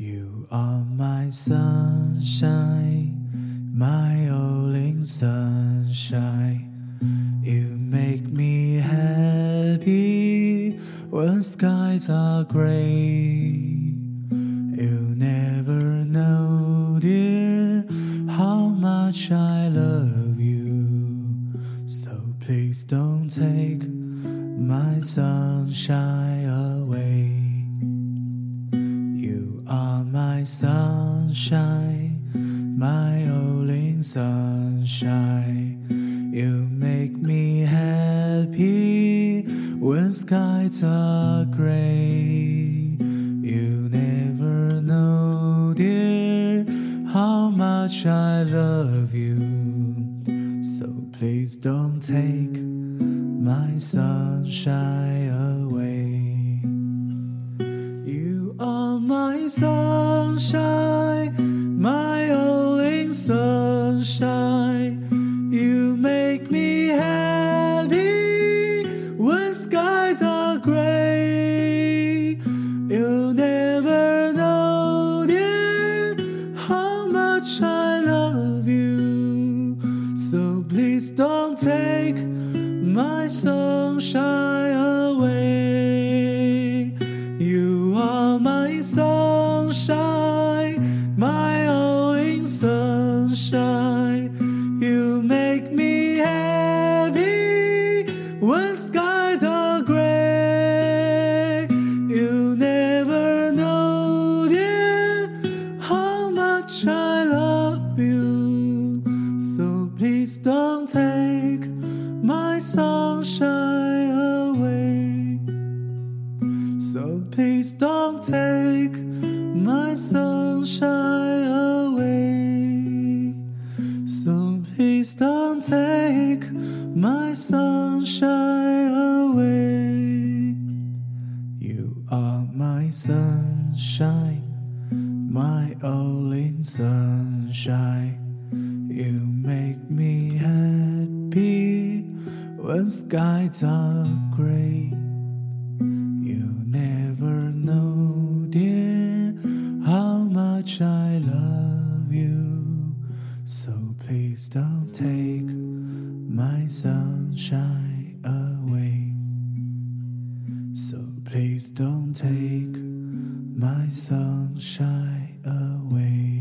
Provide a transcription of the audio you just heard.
You are my sunshine, my only sunshine. You make me happy when skies are gray. You never know, dear, how much I love you. So please don't take my sunshine away. My sunshine, my only sunshine. You make me happy when skies are gray. You never know, dear, how much I love you. So please don't take my sunshine away. My sunshine, my only sunshine. You make me happy when skies are gray. You never know, dear, how much I love you. So please don't take my sunshine make me happy when skies are gray. You never know, dear, how much I love you. So please don't take my sunshine away. So please don't take my sunshine away. Please don't take my sunshine away. You are my sunshine, my only sunshine. You make me happy when skies are gray. You never know, dear, how much I love you. So please don't my sunshine away. So please don't take my sunshine away.